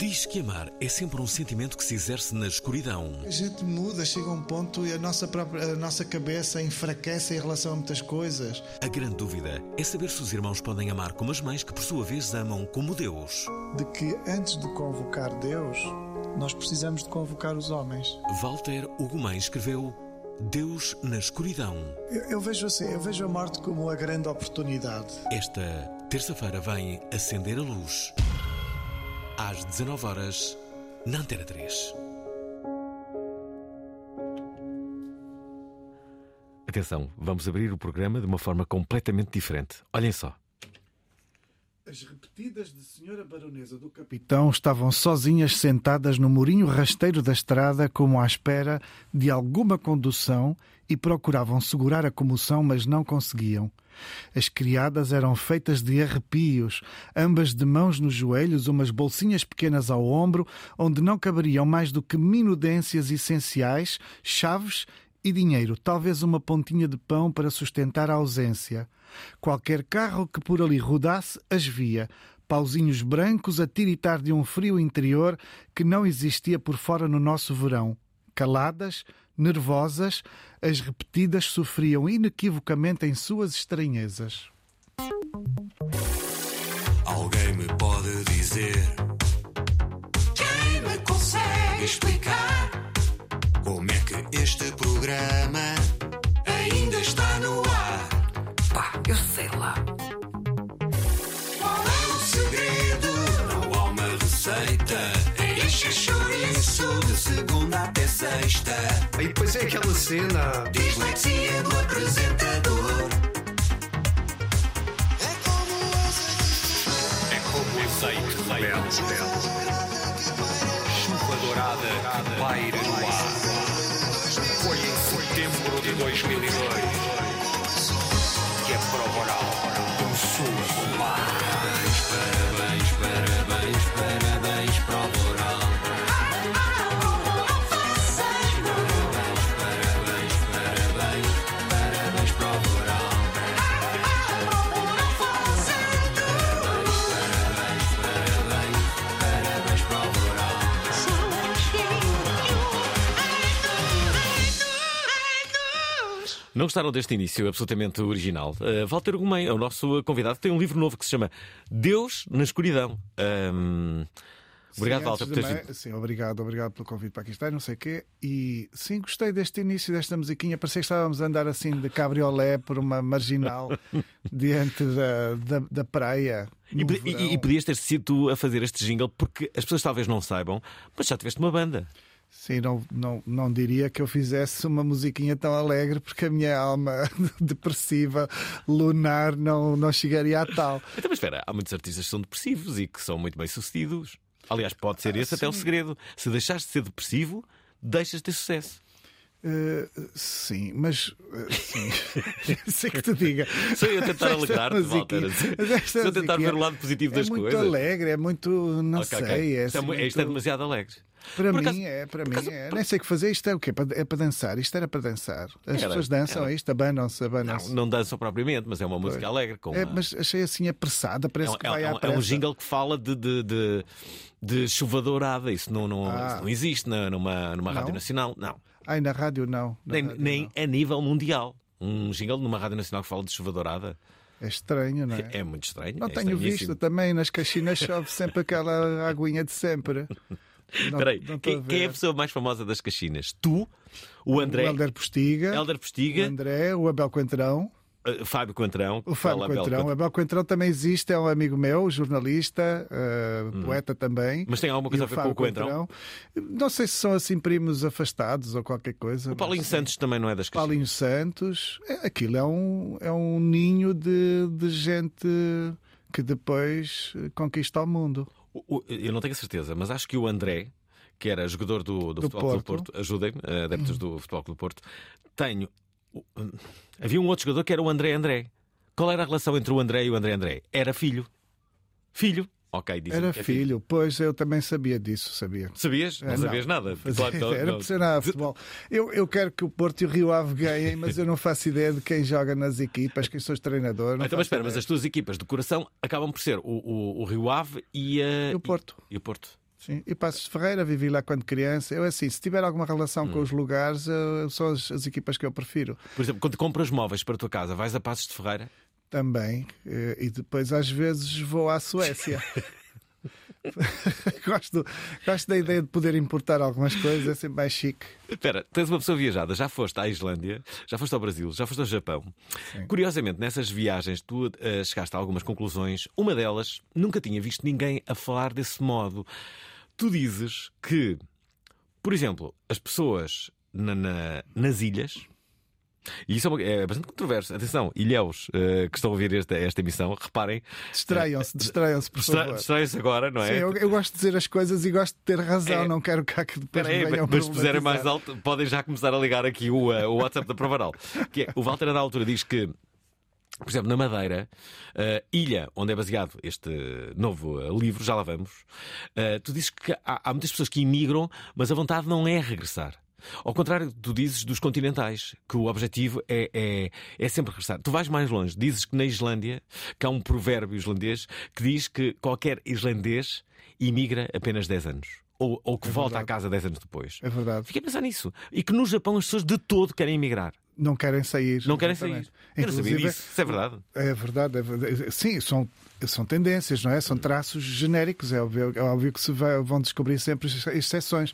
Diz que amar é sempre um sentimento que se exerce na escuridão. A gente muda, chega a um ponto e a nossa, própria, a nossa cabeça enfraquece em relação a muitas coisas. A grande dúvida é saber se os irmãos podem amar como as mães que, por sua vez, amam como Deus. de que antes de convocar Deus, nós precisamos de convocar os homens. Walter Ugumem escreveu Deus na escuridão. Eu, eu vejo assim, eu vejo a morte como a grande oportunidade. Esta terça-feira vem acender a luz. Às 19 horas na Antena 3. Atenção, vamos abrir o programa de uma forma completamente diferente. Olhem só. As repetidas de Senhora Baronesa do Capitão estavam sozinhas sentadas no murinho rasteiro da estrada, como à espera de alguma condução, e procuravam segurar a comoção, mas não conseguiam. As criadas eram feitas de arrepios, ambas de mãos nos joelhos, umas bolsinhas pequenas ao ombro, onde não caberiam mais do que minudências essenciais, chaves e dinheiro, talvez uma pontinha de pão para sustentar a ausência. Qualquer carro que por ali rodasse as via, pauzinhos brancos a tiritar de um frio interior que não existia por fora no nosso verão. Caladas, nervosas, as repetidas sofriam inequivocamente em suas estranhezas. Alguém me pode dizer? Quem me consegue explicar? É este programa ainda está no ar? Pá, eu sei lá. Qual é o segredo? Não há uma receita. Enche chouriço de segunda até sexta. E depois é aquela cena. Dislexia do apresentador. É como É como o azeite rebelde. Chuva dourada que paira no ar. 2002 Não gostaram deste início absolutamente original? Uh, Walter Gumem é o nosso convidado, tem um livro novo que se chama Deus na Escuridão. Ahm, Obrigado, Sim, Walter, por teres mais- Sim, obrigado, obrigado pelo convite para aqui estar, não sei o quê. E sim, gostei deste início, desta musiquinha. Parecia que estávamos a andar assim de cabriolé por uma marginal diante da, da, da praia. E, e- e podias ter sido tu a fazer este jingle porque as pessoas talvez não saibam, mas já tiveste uma banda. Sim, não, não, não diria que eu fizesse uma musiquinha tão alegre, porque a minha alma depressiva, lunar, não, não chegaria a tal. Então, mas espera, há muitos artistas que são depressivos e que são muito bem sucedidos. Aliás, pode ser esse até o segredo. Se deixares de ser depressivo, deixas de ter sucesso. Eh, sim, mas uh, sim. sei que te diga. Sou eu a tentar Esta alegar-te, Walter. esta Estou a tentar ver o lado positivo das é muito coisas. alegre, é muito. Não Ok, sei. ok. É, é, assim mu- isto é muito- demasiado alegre. Para Por mim acaso- é, para mim acaso- é. Nem sei o que fazer. Isto é o quê? É para dançar. Isto era para dançar. As Era, pessoas dançam era. isto, abanam-se, Não, abanam-se. não dançam propriamente, mas é uma música alegre. Com É, uma- mas achei assim apressada, É parece um, que é um- vai é à um- é um jingle que fala de, de, de, de chuva dourada. Isso não, não, Ah. isso não existe na- numa, numa rádio Não? nacional. Não. Ai, na rádio não. Na Nem, rádio nem não. a nível mundial. Um jingle numa rádio nacional que fala de chuva dourada É estranho, não é? é muito estranho. Não é tenho visto também, nas caixinhas chove sempre aquela aguinha de sempre. Não- Espera aí, não estou quem, quem é a pessoa mais famosa das caxinas? Tu, o André, O Helder Postiga, Helder Postiga, o André, o Abel Coentrão, eh, Fábio Coentrão, o Fábio Fala Abel Coentrão. Coentrão. Abel Coentrão também existe, é um amigo meu, jornalista, eh, poeta também. Hum. Mas tem alguma coisa a ver com Fábio o Coentrão? Não sei se são assim primos afastados ou qualquer coisa. O Paulinho Santos também não é das caxinas. Paulinho Santos, é- aquilo é um, é um ninho de, de gente que depois conquista o mundo. Eu não tenho a certeza, mas acho que o André, que era jogador do, do, Do Futebol Clube do Porto. Porto, ajudem-me, eh, adeptos do Futebol Clube do Porto, tenho. Havia um outro jogador que era o André André. Qual era a relação entre o André e o André André? Era filho. Filho. Ok, dizem Era que é filho, pois eu também sabia disso, sabia. Sabias? Não Eh, sabias nada. Claro, ideia. não- Era não. ser nada futebol. Eu, eu quero que o Porto e o Rio Ave ganhem, mas eu não faço ideia de quem joga nas equipas, quem são os treinadores. não Então, mas espera, mas ideia. as tuas equipas de coração acabam por ser o, o, o Rio Ave e, a, E o Porto. E, o Porto. Sim. E Passos de Ferreira, vivi lá quando criança. Eu, assim, se tiver alguma relação Hum. com os lugares, eh, são as, as equipas que eu prefiro. Por exemplo, quando compras móveis para a tua casa, vais a Passos de Ferreira? Também. Eh, E depois, às vezes, vou à Suécia. gosto, gosto da ideia de poder importar algumas coisas, é sempre mais chique. Espera, tens uma pessoa viajada, já foste à Islândia, já foste ao Brasil, já foste ao Japão. Curiosamente, nessas viagens, tu eh, chegaste a algumas conclusões. Uma delas, nunca tinha visto ninguém a falar desse modo. Tu dizes que, por exemplo, as pessoas na- na- nas ilhas. E isso é, uma- é bastante controverso. Atenção, ilhéus eh, que estão a ouvir esta, esta emissão, reparem. Distraiam-se, distraiam-se, por favor. Distraem-se agora, não é? Sim, eu, eu gosto de dizer as coisas e gosto de ter razão, É. não quero cá que depois venham mas se puserem mais alto, podem já começar a ligar aqui o, eh, o WhatsApp da Provaral. Que é, o Walter, da altura, diz que. Por exemplo, na Madeira, eh, ilha onde é baseado este novo eh, livro, já lá vamos, eh, tu dizes que há, há muitas pessoas que imigram, mas a vontade não é regressar. Ao contrário, tu dizes dos continentais, que o objetivo é, é, é sempre regressar. Tu vais mais longe, dizes que na Islândia, que há um provérbio islandês que diz que qualquer islandês imigra apenas 10 anos. Ou, ou que volta à casa 10 anos depois. É verdade. Fiquei a pensar nisso. E que no Japão as pessoas de todo querem emigrar. Não querem sair. Não querem sair. exatamente. Eu não sabia Inclusive, disso. Isso é verdade. É verdade, é verdade. Sim, são, são tendências, não é? São traços genéricos. É óbvio, é óbvio que se vai- vão descobrir sempre ex- exceções.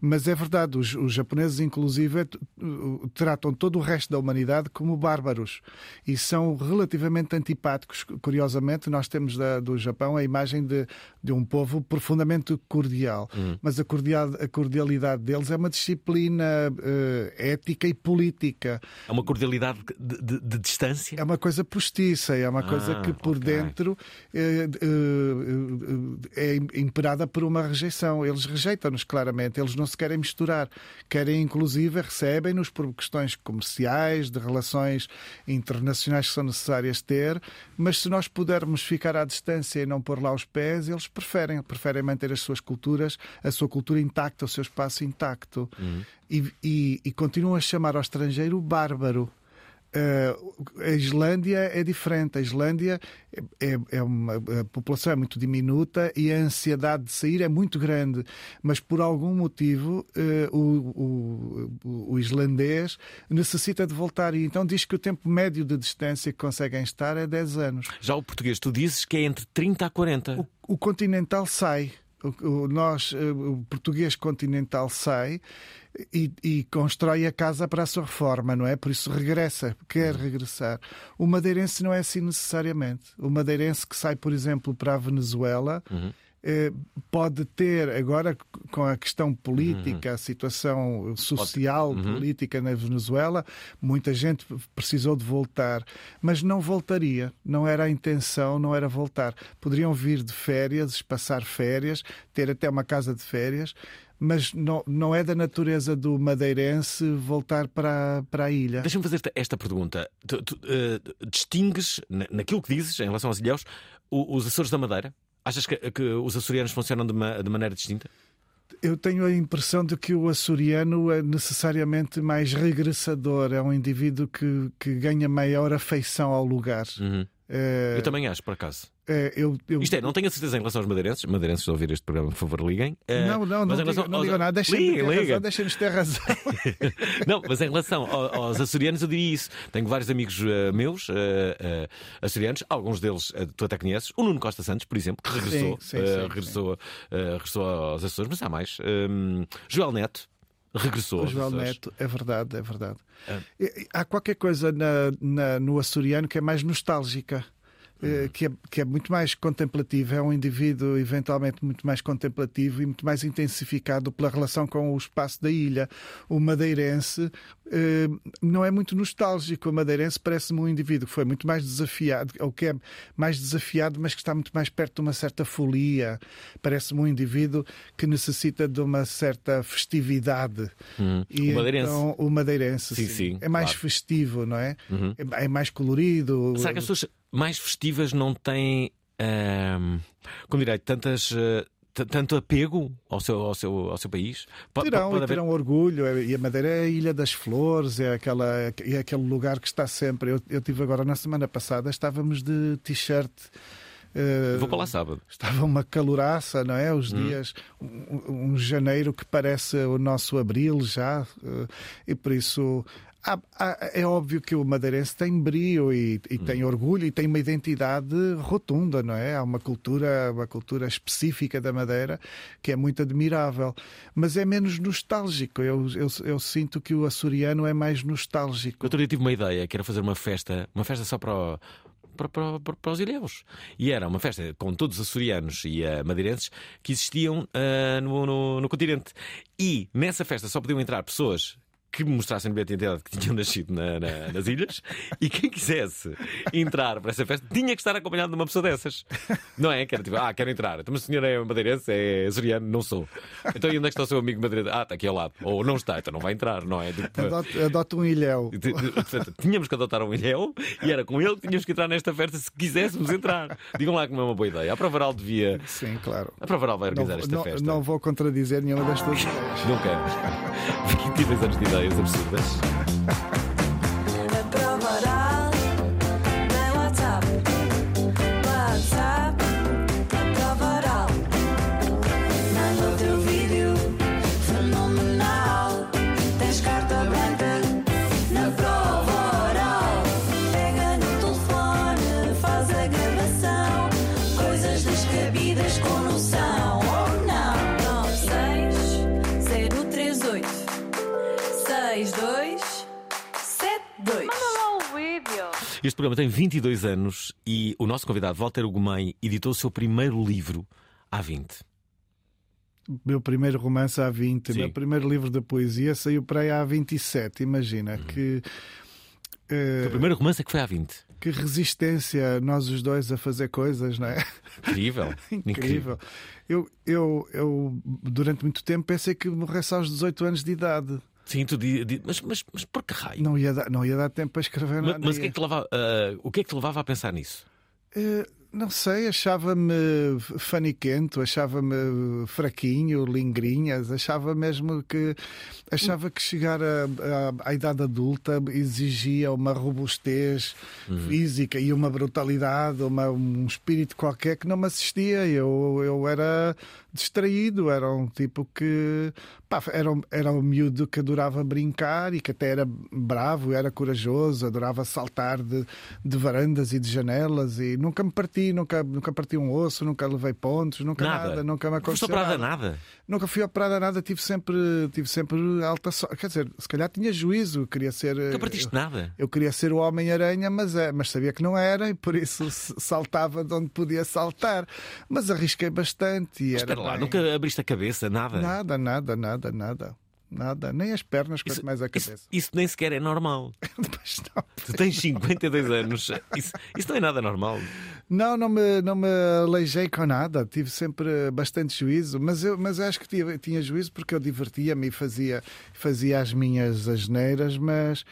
Mas é verdade, os, os japoneses, inclusive, uh, tratam todo o resto da humanidade como bárbaros e são relativamente antipáticos. Curiosamente, nós temos da- do Japão a imagem de, de um povo profundamente cordial. Mas a, cordial, a cordialidade deles é uma disciplina eh, ética e política. É uma cordialidade de, de- de distância. É uma coisa postiça, é uma coisa Ah, que por ok. dentro eh, eh, eh, é imperada por uma rejeição. Eles rejeitam-nos claramente, eles não se querem misturar. Querem, inclusive, recebem-nos por questões comerciais, de relações internacionais que são necessárias ter, mas se nós pudermos ficar à distância e não pôr lá os pés, eles preferem, preferem manter as suas culturas, a sua cultura intacta, o seu espaço intacto. E, e, e continuam a chamar ao estrangeiro bárbaro. Uh, a Islândia é diferente. A Islândia é, é uma a população é muito diminuta e a ansiedade de sair é muito grande, mas por algum motivo uh, o, o, o, islandês necessita de voltar e então diz que o tempo médio de distância que conseguem estar é 10 anos. Já o português, tu dizes que é entre 30 a 40. O, o continental sai. O, nós, o português continental sai e, e, constrói a casa para a sua reforma, não é? Por isso regressa, quer regressar. O madeirense não é assim necessariamente. O madeirense que sai, por exemplo, para a Venezuela. Uhum. Eh, pode ter, agora com a questão política, uhum. a situação social, uhum. política na Venezuela, muita gente precisou de voltar, mas não voltaria, não era a intenção, não era voltar. Poderiam vir de férias, passar férias, ter até uma casa de férias, mas não, não é da natureza do madeirense voltar para, para a ilha. Deixa-me fazer-te esta pergunta. Tu, tu uh, distingues, naquilo que dizes em relação aos ilhéus, os Açores da Madeira? Achas que, que, os açorianos funcionam de, uma, de maneira distinta? Eu tenho a impressão de que o açoriano é necessariamente mais regressador, é um indivíduo que, que ganha maior afeição ao lugar. Uhum. Eh, Eu também acho, por acaso. eh, eu, eu- Isto é, não tenho a certeza em relação aos madeirenses. Madeirenses, a ouvir este programa, por favor, liguem. Eh, Não, não, não, digo, não aos- digo nada. Deixem-nos ter razão. Deixem-nos ter razão. Não, mas em relação ao- aos açorianos, eu diria isso. Tenho vários amigos eh, meus, eh, eh, açorianos, alguns deles tu até conheces. O Nuno Costa Santos, por exemplo, que regressou, sim, eh, sim, regressou, regressou aos Açores, mas há mais. Hum, Joel Neto regressou. O João. Neto, é verdade, é verdade. E Há qualquer coisa na- na- no açoriano que é mais nostálgica. Eh, Que é, que é muito mais contemplativo, é um indivíduo eventualmente muito mais contemplativo e muito mais intensificado pela relação com o espaço da ilha. O madeirense eh, não é muito nostálgico. O madeirense parece-me um indivíduo que foi muito mais desafiado, ou que é mais desafiado, mas que está muito mais perto de uma certa folia. Parece-me um indivíduo que necessita de uma certa festividade. Hum. E O madeirense. então, o madeirense Sim, sim. sim, é mais claro. festivo, não é? Uhum. É, é mais colorido. Será que as pessoas mais festivas não têm, hum, como direi, tantas. t- Tanto apego ao seu, ao seu, ao seu país? Po- po- Terão, pode haver- terão orgulho. é- E a Madeira é a Ilha das Flores, é, aquela, é aquele lugar que está sempre. Eu, eu tive agora na semana passada, estávamos de t-shirt. eh, Vou para lá sábado. Estava uma caloraça, não é? Os Hum. dias, um, um janeiro que parece o nosso abril já, eh, e por isso. Há- há- é óbvio que o madeirense tem brio e, e Hum. tem orgulho e tem uma identidade rotunda, não é? Há uma cultura, uma cultura específica da Madeira que é muito admirável, mas é menos nostálgico. Eu, eu, eu sinto que o açoriano é mais nostálgico. Outro dia tive uma ideia, que era fazer uma festa, uma festa só para, o- para, para, para, os ilhéus. E era uma festa com todos os açorianos e uh, madeirenses que existiam ah, no, no, no continente. E nessa festa só podiam entrar pessoas que mostrassem bilhete de identidade que tinham nascido na- na- nas ilhas e quem quisesse entrar para essa festa tinha que estar acompanhado de uma pessoa dessas. Não é? Que era tipo, ah, quero entrar. Então, mas o senhor é madeirense, é açoriano? Não sou. Então, e onde é que está o seu amigo madeirense? Ah, está aqui ao lado. Ou não está, então não vai entrar, não é? Tipo, adote um ilhéu. Portanto, Tínhamos que adotar um ilhéu e era com ele que tínhamos que entrar nesta festa se quiséssemos entrar. Digam lá que não é uma boa ideia. A Provaral devia. Sim, claro. A Provaral vai Não, organizar esta não- festa. não vou contradizer nenhuma das tuas ideias. Não quero. 22 anos de ideias absurdas. A Este programa tem 22 anos e o nosso convidado, Walter Ugumem, editou o seu primeiro livro há 20. meu primeiro romance há 20, o Sim. meu primeiro livro de poesia saiu para aí há 27. Imagina que. eh, O primeiro romance é que foi há 20. que resistência nós os dois a fazer coisas, não é? Incrível. Incrível. Eu, eu, eu, durante muito tempo, pensei que morresse aos 18 anos de idade. Sim, tu di- di- mas, mas, mas por que raio? Não ia dar, não ia dar tempo para escrever Mas, nada. mas o, que é que te levava, ah, o que é que te levava a pensar nisso? Eh, Não sei, achava-me faniquento, achava-me fraquinho, lingrinhas, achava mesmo que achava que chegar à idade adulta exigia uma robustez física e uma brutalidade, uma- um espírito qualquer que não me assistia. Eu, eu era distraído, era um tipo que pá, era, um- era um miúdo que adorava brincar e que até era bravo, era corajoso, adorava saltar de, de varandas e de janelas e nunca me parti, nunca, nunca parti um osso, nunca levei pontos, nunca nada, Nada. nunca me aconteceu operado a nada. nada. Nunca fui operado a nada, tive sempre, tive sempre alta sorte. Quer dizer, se calhar tinha juízo, queria ser. Nunca partiste nada. eu queria ser o Homem-Aranha, mas, é, mas sabia que não era e por isso saltava de onde podia saltar. Mas arrisquei bastante. E Mas era lá, nunca abriste a cabeça, nada. Nada, nada, nada, nada. Nada. Nem as pernas, quanto Isso- mais a Isso, cabeça. isso nem sequer é normal. Pois não. Tu tens 52 anos. Isso, isso não é nada normal. Não, não me, não me aleijei com nada. Tive sempre bastante juízo, mas eu, mas acho que tive- tinha juízo porque eu divertia-me e fazia, fazia as minhas asneiras, mas,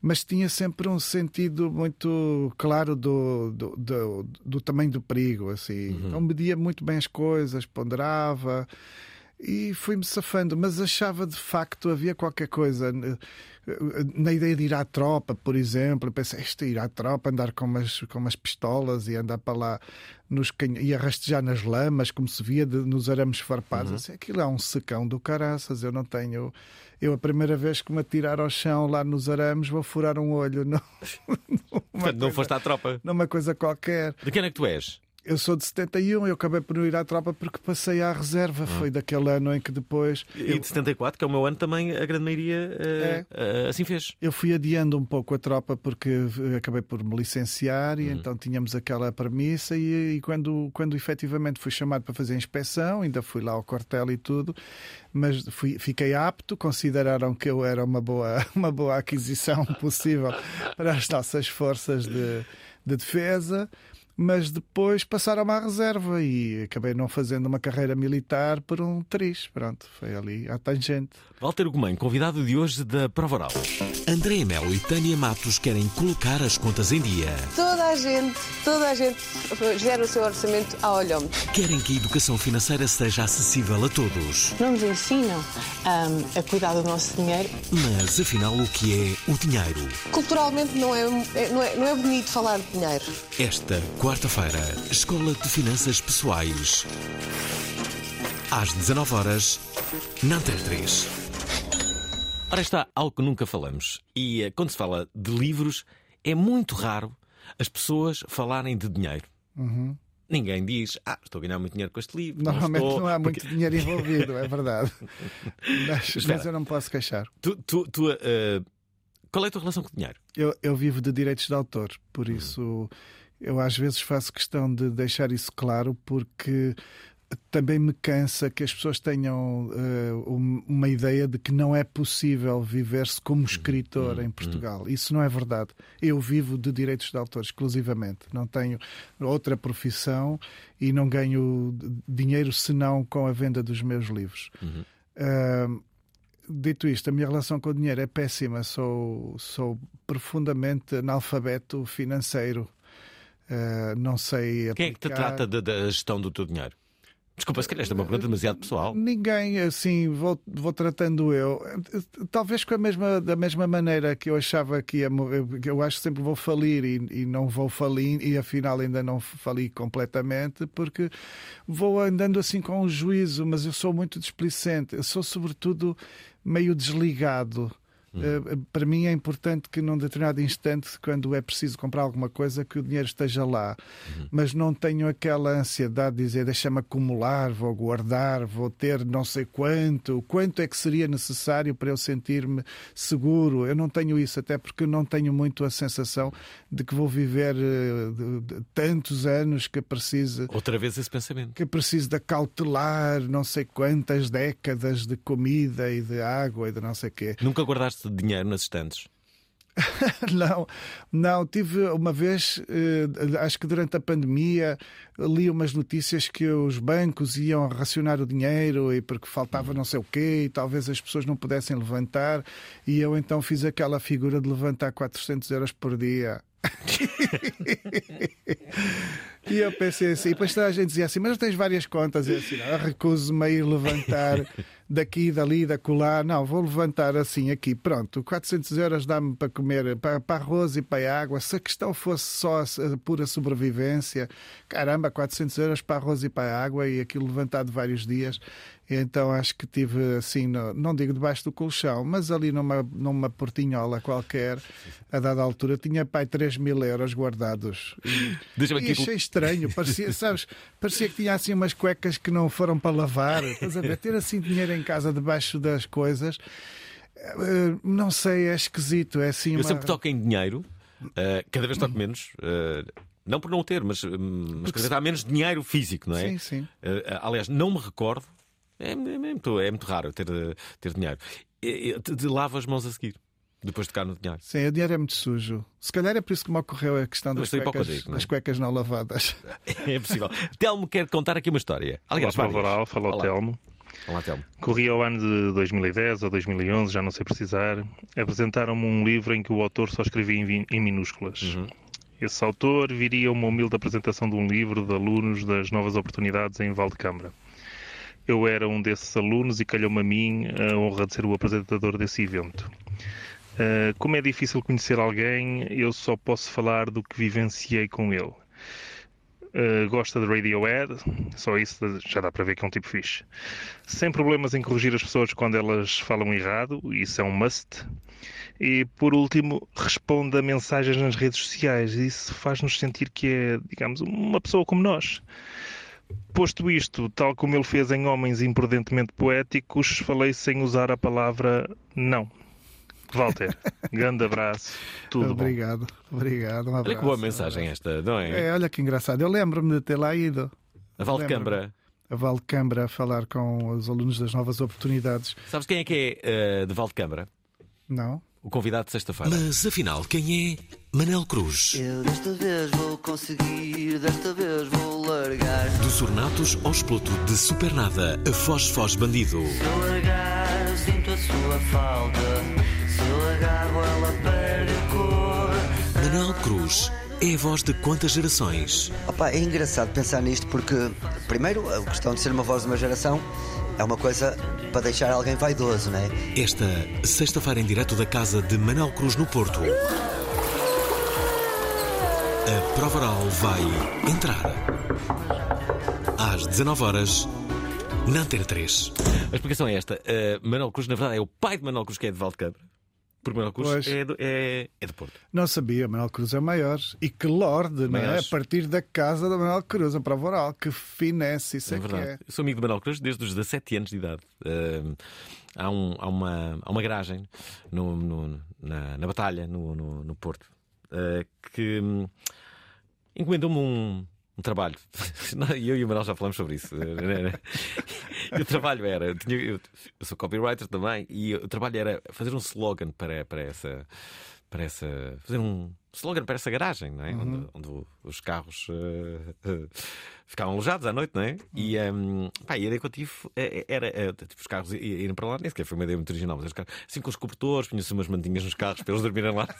mas tinha sempre um sentido muito claro do, do, do, do tamanho do perigo. Assim. Então media muito bem as coisas, ponderava. e fui-me safando, mas achava de facto havia qualquer coisa na ideia de ir à tropa, por exemplo. Pensei, isto é ir à tropa, andar com umas, com umas pistolas e andar para lá nos e a rastejar nas lamas, como se via de, nos arames farpados. Uhum. Assim, aquilo é um secão do caraças. Eu não tenho. Eu, a primeira vez que me atirar ao chão lá nos arames, vou furar um olho. Não, Portanto, não foste à tropa. numa coisa qualquer. De quem é que tu és? Eu sou de 71, eu acabei por não ir à tropa porque passei à reserva. Foi daquele ano em que depois. E eu- de 74, que é o meu ano também, a grande maioria eh, eh, assim fez. Eu fui adiando um pouco a tropa porque eh, acabei por me licenciar e então tínhamos aquela premissa e, e quando, quando efetivamente fui chamado para fazer a inspeção, ainda fui lá ao quartel e tudo, mas fui, fiquei apto, consideraram que eu era uma boa, uma boa aquisição possível para as nossas forças de, de defesa. Mas depois passaram-me à reserva e acabei não fazendo uma carreira militar por um triz. Pronto, foi ali à tangente. Walter Gomes, convidado de hoje da Prova Oral. Andréa Melo e Tânia Matos querem colocar as contas em dia. Toda a gente, toda a gente gera o seu orçamento a olhómetro. Querem que a educação financeira seja acessível a todos. Não nos ensinam hum, a cuidar do nosso dinheiro. Mas afinal, o que é o dinheiro? Culturalmente não é, é- não é, não é bonito falar de dinheiro. Esta quarta-feira, Escola de Finanças Pessoais. Às 19 horas, na Antena 3. Ora, está algo que nunca falamos. E eh, quando se fala de livros, é muito raro as pessoas falarem de dinheiro. Uhum. Ninguém diz, ah, estou a ganhar muito dinheiro com este livro. Normalmente estou, não há muito porque- dinheiro envolvido, é verdade. Mas, Espera. mas eu não posso queixar. Tu, tu- tu, eh, qual é a tua relação com o dinheiro? Eu, eu vivo de direitos de autor, por isso eu às vezes faço questão de deixar isso claro, porque também me cansa que as pessoas tenham um- uma ideia de que não é possível viver-se como escritor em Portugal. Isso não é verdade. Eu vivo de direitos de autor exclusivamente. Não tenho outra profissão e não ganho dinheiro senão com a venda dos meus livros. Ah, dito isto, a minha relação com o dinheiro é péssima. Sou, sou profundamente analfabeto financeiro. Ah, não sei. Quem é que te aplicar- trata da- gestão do teu dinheiro? Desculpa, se calhar esta é uma pergunta demasiado pessoal. Ninguém, assim, vou, vou tratando eu. Talvez com a mesma, da mesma maneira que eu achava que ia morrer, que eu acho que sempre vou falir e, e não vou falir, e afinal ainda não fali completamente, porque vou andando assim com um juízo, mas eu sou muito displicente. Eu sou, sobretudo, meio desligado. Eh, para mim é importante que num determinado instante, quando é preciso comprar alguma coisa, que o dinheiro esteja lá. Mas não tenho aquela ansiedade de dizer deixa-me acumular, vou guardar, vou ter não sei quanto, quanto é que seria necessário para eu sentir-me seguro. Eu não tenho isso, até porque não tenho muito a sensação de que vou viver eh, de tantos anos que precise Outra vez esse pensamento. que preciso de acautelar não sei quantas décadas de comida e de água e de não sei quê. Nunca guardaste dinheiro nas estantes? Não, não, tive uma vez, eh, acho que durante a pandemia, li umas notícias que os bancos iam racionar o dinheiro e porque faltava não sei o quê e talvez as pessoas não pudessem levantar e eu então fiz aquela figura de levantar 400 euros por dia. E eu pensei assim, e depois a gente dizia assim, mas tens várias contas. E eu assim, recuso-me a ir levantar daqui, dali, da colar. Não, vou levantar assim aqui. Pronto, 400 euros dá-me para comer, para, para arroz e para água. Se a questão fosse só a pura sobrevivência, caramba, 400 euros para arroz e para água e aquilo levantado vários dias. Então acho que tive assim, no- não digo debaixo do colchão, mas ali numa, numa portinhola qualquer, a dada altura, tinha pai 3 mil euros guardados. E, e aqui- achei estranho, parecia, sabes, parecia que tinha assim umas cuecas que não foram para lavar. Estás a ver? Ter assim dinheiro em casa debaixo das coisas, eh, não sei, é esquisito. É assim Eu uma... sempre toco em dinheiro, eh, cada vez toco menos. eh, não por não o ter, mas, hum, mas vez há menos dinheiro físico, não é? Sim, sim. Aliás, não me recordo. É, é muito, é muito raro ter, eh, ter dinheiro. Te, te lavo as mãos a seguir, depois de tocar no dinheiro. Sim, o dinheiro é muito sujo. Se calhar é por isso que me ocorreu a questão das, cuecas, não é? das cuecas não lavadas. É possível. Telmo quer contar aqui uma história. Aliás, Olá, fala o Olá. Telmo. Olá, Telmo. Corria o ano de 2010 ou 2011, já não sei precisar. Apresentaram-me um livro em que o autor só escrevia em, em minúsculas. Esse autor viria uma humilde apresentação de um livro de alunos das novas oportunidades em Valdecâmara. Eu era um desses alunos e calhou-me a mim a honra de ser o apresentador desse evento. Uh, como é difícil conhecer alguém, eu só posso falar do que vivenciei com ele. Uh, gosta de Radiohead, só isso já dá para ver que é um tipo fixe. Sem problemas em corrigir as pessoas quando elas falam errado, isso é um must. E por último, responde a mensagens nas redes sociais. Isso faz-nos sentir que é, digamos, uma pessoa como nós. Posto isto, tal como ele fez em Homens Imprudentemente Poéticos, falei sem usar a palavra não. Walter, grande abraço. Tudo obrigado, bom. obrigado. Um olha que boa mensagem esta, não é? é? Olha que engraçado. Eu lembro-me de ter lá ido. A Valdecambra. A Valdecambra a falar com os alunos das novas oportunidades. Sabes quem é que é uh, de Valdecambra? Não. O convidado de sexta-feira. Mas afinal, quem é Manel Cruz? Eu desta vez vou conseguir, desta vez vou largar. Dos ornatos ao exploto de supernada, a Foz Foz Bandido. Se eu largar, eu sinto a sua falta. Se eu largar, ela perde a cor. Manel Cruz é a voz de quantas gerações? Opa, é engraçado pensar nisto porque, primeiro, a questão de ser uma voz de uma geração é uma coisa para deixar alguém vaidoso, não é? Esta sexta-feira em direto da casa de Manel Cruz no Porto. A prova oral vai entrar. Às 19 horas na Antena 3. A explicação é esta. Uh, Manuel Cruz, na verdade, é o pai de Manuel Cruz, que é de Valdecambra. Porque Manuel Cruz é, do, é, é de Porto. Não sabia, Manuel Cruz é maior. E que lorde, não é? A partir da casa da Manuel Cruz, a prova oral. Que finesse, isso é, é verdade. que é. Eu sou amigo de Manuel Cruz desde os 17 anos de idade. Uh, há, um, há, uma, há uma garagem no, no, na, na Batalha, no, no, no Porto, uh, que um, encomendou-me um, um trabalho. Eu e o Manuel já falamos sobre isso. e o trabalho era. Eu, tinha, eu, sou copywriter também, e o trabalho era fazer um slogan para, para essa. Para essa fazer um slogan para essa garagem, não é? Uhum. Onde, onde, os carros uh, uh, ficavam alojados à noite, não é? Uhum. E, um, pá, e a ideia que eu tive era, era tipo, os carros irem para lá, nem sequer foi uma ideia muito original, mas os carros, assim com os cobertores, punha-se umas mantinhas nos carros para eles dormirem lá.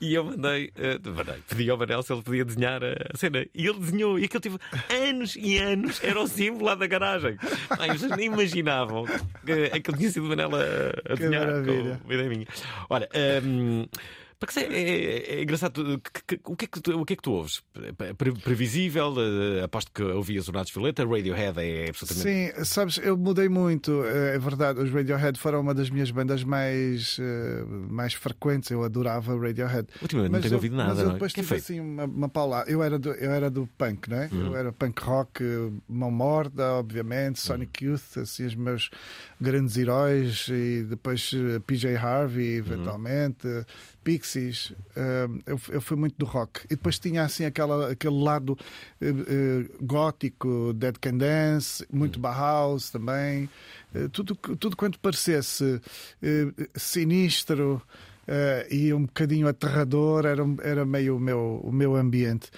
e eu mandei, uh, mandei, pedi ao Manel se ele podia desenhar a cena. E ele desenhou, e aquilo tive anos e anos, era o símbolo lá da garagem. Ai, vocês nem imaginavam que aquilo tinha sido o Manel a, a desenhar. Com, ideia minha. Olha, um, porque é, é, é engraçado. O que é que tu, o que é que tu ouves? Pre previsível? Uh, aposto que ouvias o Natos Violeta. Radiohead é absolutamente. Sim, sabes, eu mudei muito. É verdade, os Radiohead foram uma das minhas bandas mais, uh, mais frequentes. Eu adorava Radiohead. Ultimamente mas não tenho eu, ouvido nada. Mas eu não depois é? tive assim uma, uma paulada. Eu era, do, eu era do punk, não é? Uhum. Eu era punk rock, mão morda, obviamente, Sonic uhum. Youth, assim, os meus grandes heróis. E depois eh, PJ Harvey, Uhum. eventualmente. Uhum. Pixies, uh, eu, eu, fui muito do rock. E depois tinha assim aquela, aquele lado uh, gótico, Dead Can Dance, muito Bauhaus também. tudo, tudo quanto parecesse sinistro e um bocadinho aterrador era, era meio o meu, o meu ambiente.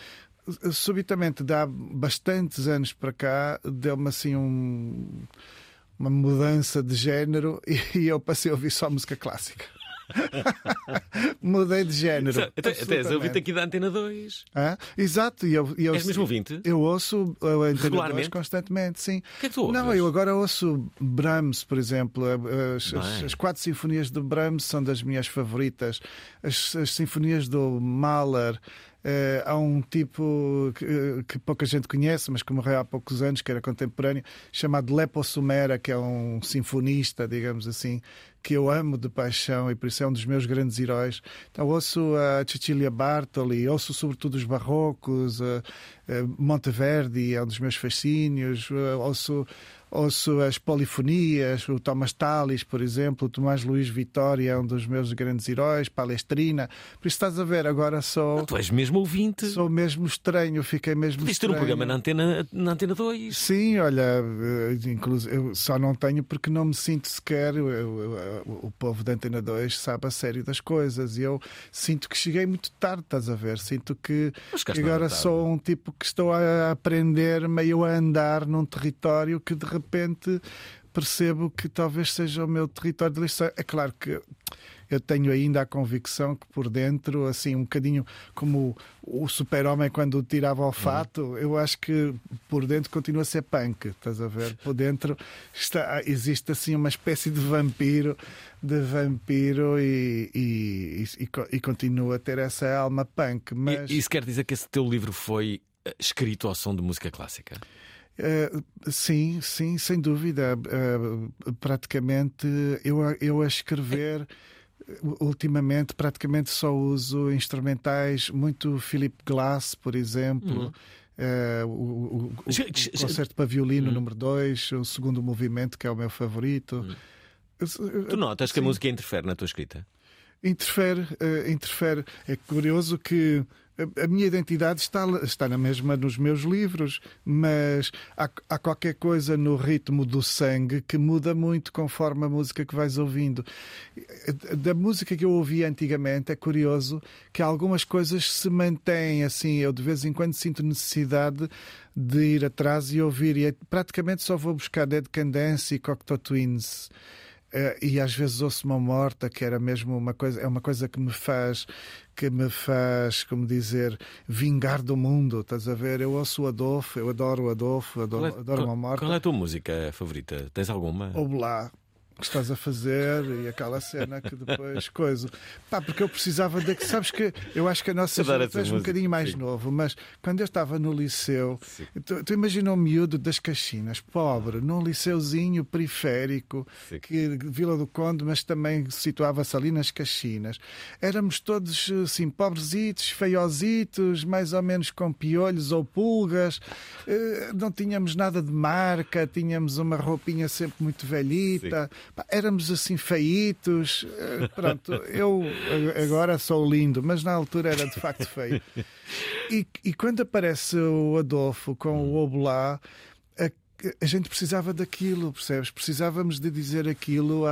Subitamente, de há bastantes anos para cá, deu-me assim um, uma mudança de género e, e eu passei a ouvir só música clássica. Mudei de género. Até, até és ouvinte aqui da Antena 2. Ah, exato. E eu, eu, és mesmo ouvinte? Eu ouço a Antena 2 constantemente, sim. O que é que tu ouves? Não, eu agora ouço Brahms, por exemplo. As, as, as, quatro sinfonias de Brahms são das minhas favoritas. As, as sinfonias do Mahler. Uh, há um tipo que, que, pouca gente conhece, mas que morreu há poucos anos, que era contemporâneo, chamado Lepo Sumera, que é um sinfonista, digamos assim, que eu amo de paixão e por isso é um dos meus grandes heróis. Então ouço a Cecilia Bartoli, ouço sobretudo os barrocos, a, a Monteverdi é um dos meus fascínios, ouço ouço as polifonias, o Thomas Tallis, por exemplo, o Tomás Luís Vitória é um dos meus grandes heróis, Palestrina. Por isso estás a ver, agora sou. Não, tu és mesmo ouvinte. Sou mesmo estranho, fiquei mesmo Podias ter um programa na antena, na antena 2. Sim, olha, inclusive, eu só não tenho porque não me sinto sequer. Eu, eu, o povo da antena 2 sabe a sério das coisas e eu sinto que cheguei muito tarde, estás a ver? Sinto que, que agora sou um tipo que estou a aprender meio a andar num território que de repente repente percebo que talvez seja o meu território de lição. É claro que eu tenho ainda a convicção que por dentro, assim, um bocadinho como o super-homem quando tirava o fato, eu acho que por dentro continua a ser punk, estás a ver? Por dentro está, existe assim uma espécie de vampiro, de vampiro e, e, e, e continua a ter essa alma punk. Mas... E isso quer dizer que esse teu livro foi eh, escrito ao som de música clássica? Uh, sim, sim, sem dúvida. Uh, praticamente eu, eu a escrever ultimamente praticamente só uso instrumentais, muito Philip Glass, por exemplo. Uhum. Uh, o, o, o, concerto para violino uhum. número 2, o segundo movimento, que é o meu favorito. Uhum. Tu notas que a música interfere na tua escrita? Interfere, uh, interfere. É curioso que a minha identidade está, está na mesma nos meus livros, mas há, há, qualquer coisa no ritmo do sangue que muda muito conforme a música que vais ouvindo. Da música que eu ouvia antigamente, é curioso que algumas coisas se mantêm assim. Eu de vez em quando sinto necessidade de ir atrás e ouvir, e é, praticamente só vou buscar Dead Can Dance e Cocteau Twins. Uh, e às vezes ouço uma morta que era mesmo uma coisa é uma coisa que me faz que me faz como dizer vingar do mundo estás a ver? Eu ouço o Adolfo eu adoro o Adolfo adoro, é, adoro uma morta. qual é a tua música favorita? Tens alguma? Oblá que estás a fazer e aquela cena que depois coisa. Pá, porque eu precisava de. Sabes que eu acho que a nossa geração é um bocadinho mais Sim. novo, mas quando eu estava no liceu, tu, tu imagina o miúdo das Caxinas, pobre, num liceuzinho periférico, que Vila do Conde, mas também situava-se ali nas Caxinas. Éramos todos assim, pobrezitos, feiositos, mais ou menos com piolhos ou pulgas, eh, não tínhamos nada de marca, tínhamos uma roupinha sempre muito velhita. Sim éramos assim feitos. Eh, pronto, eu agora sou lindo, mas na altura era de facto feio. E, e quando aparece o Adolfo com o Obolá, a, gente precisava daquilo, percebes? Precisávamos de dizer aquilo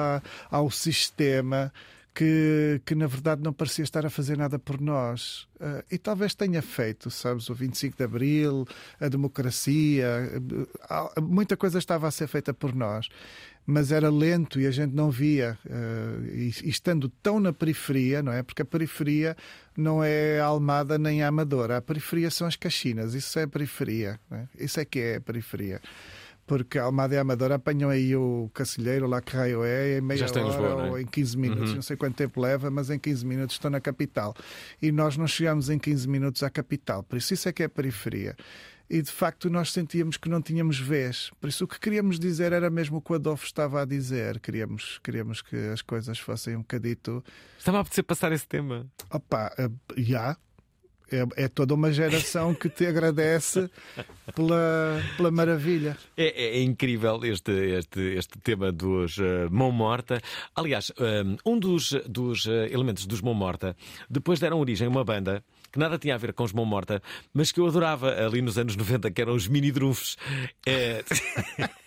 ao sistema. Que, que, na verdade não parecia estar a fazer nada por nós. Uh, e talvez tenha feito, sabes, o 25 de Abril, a democracia, uh, muita coisa estava a ser feita por nós mas era lento e a gente não via. Uh, e, e, estando tão na periferia, não é? Porque a periferia não é a Almada nem a Amadora. A periferia são as Caxinas. Isso é a periferia. É? Isso é que é a periferia. Porque a Almada e a Amadora apanham aí o Cacilheiro, lá que raio é, em meia hora Lisboa, ou é? em 15 minutos. Uhum. Não sei quanto tempo leva, mas em 15 minutos estão na capital. E nós não chegamos em 15 minutos à capital. Por isso, isso é que é a periferia e de facto nós sentíamos que não tínhamos vez. Por isso o que queríamos dizer era mesmo o que o Adolfo estava a dizer. Queríamos, queríamos que as coisas fossem um bocadito. Estava a apetecer passar esse tema. Opa, uh, já. É, é, toda uma geração que te agradece pela, pela maravilha. É, é, é incrível este, este, este tema dos uh, Mão Morta. Aliás, um, um dos, dos uh, elementos dos Mão Morta depois deram origem a uma banda que nada tinha a ver com os Mão Morta, mas que eu adorava ali nos anos 90, que eram os mini drunfos. É...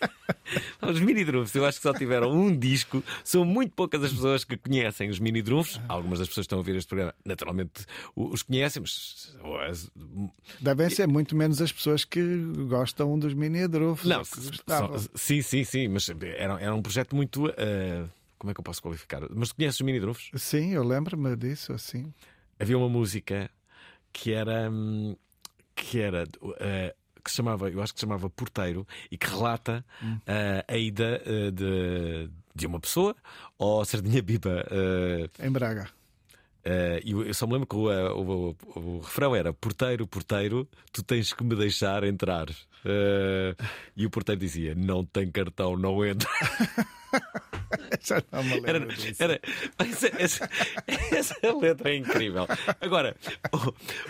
os mini drunfos, eu acho que só tiveram um disco. São muito poucas as pessoas que conhecem os mini drunfos. Algumas das pessoas que estão a ver este programa, naturalmente, os conhecem, mas. Devem ser muito menos as pessoas que gostam dos mini drunfos. Não, só, sim, sim, sim, mas era, era um projeto muito. Uh, como é que eu posso qualificar? Mas tu conheces os mini drunfos? Sim, eu lembro-me disso, assim. Havia uma música que era hum, que era uh, que se chamava, eu acho que se chamava Porteiro e que relata hum. uh, a ida uh, de, de uma pessoa ou Sardinha Biba em Braga. Uh, e eu só me lembro que o, o, o, o, refrão era porteiro, porteiro, tu tens que me deixar entrar. Uh, e o porteiro dizia: Não tem cartão, não entra. Já não me era, era, essa, essa, essa, letra é incrível. Agora,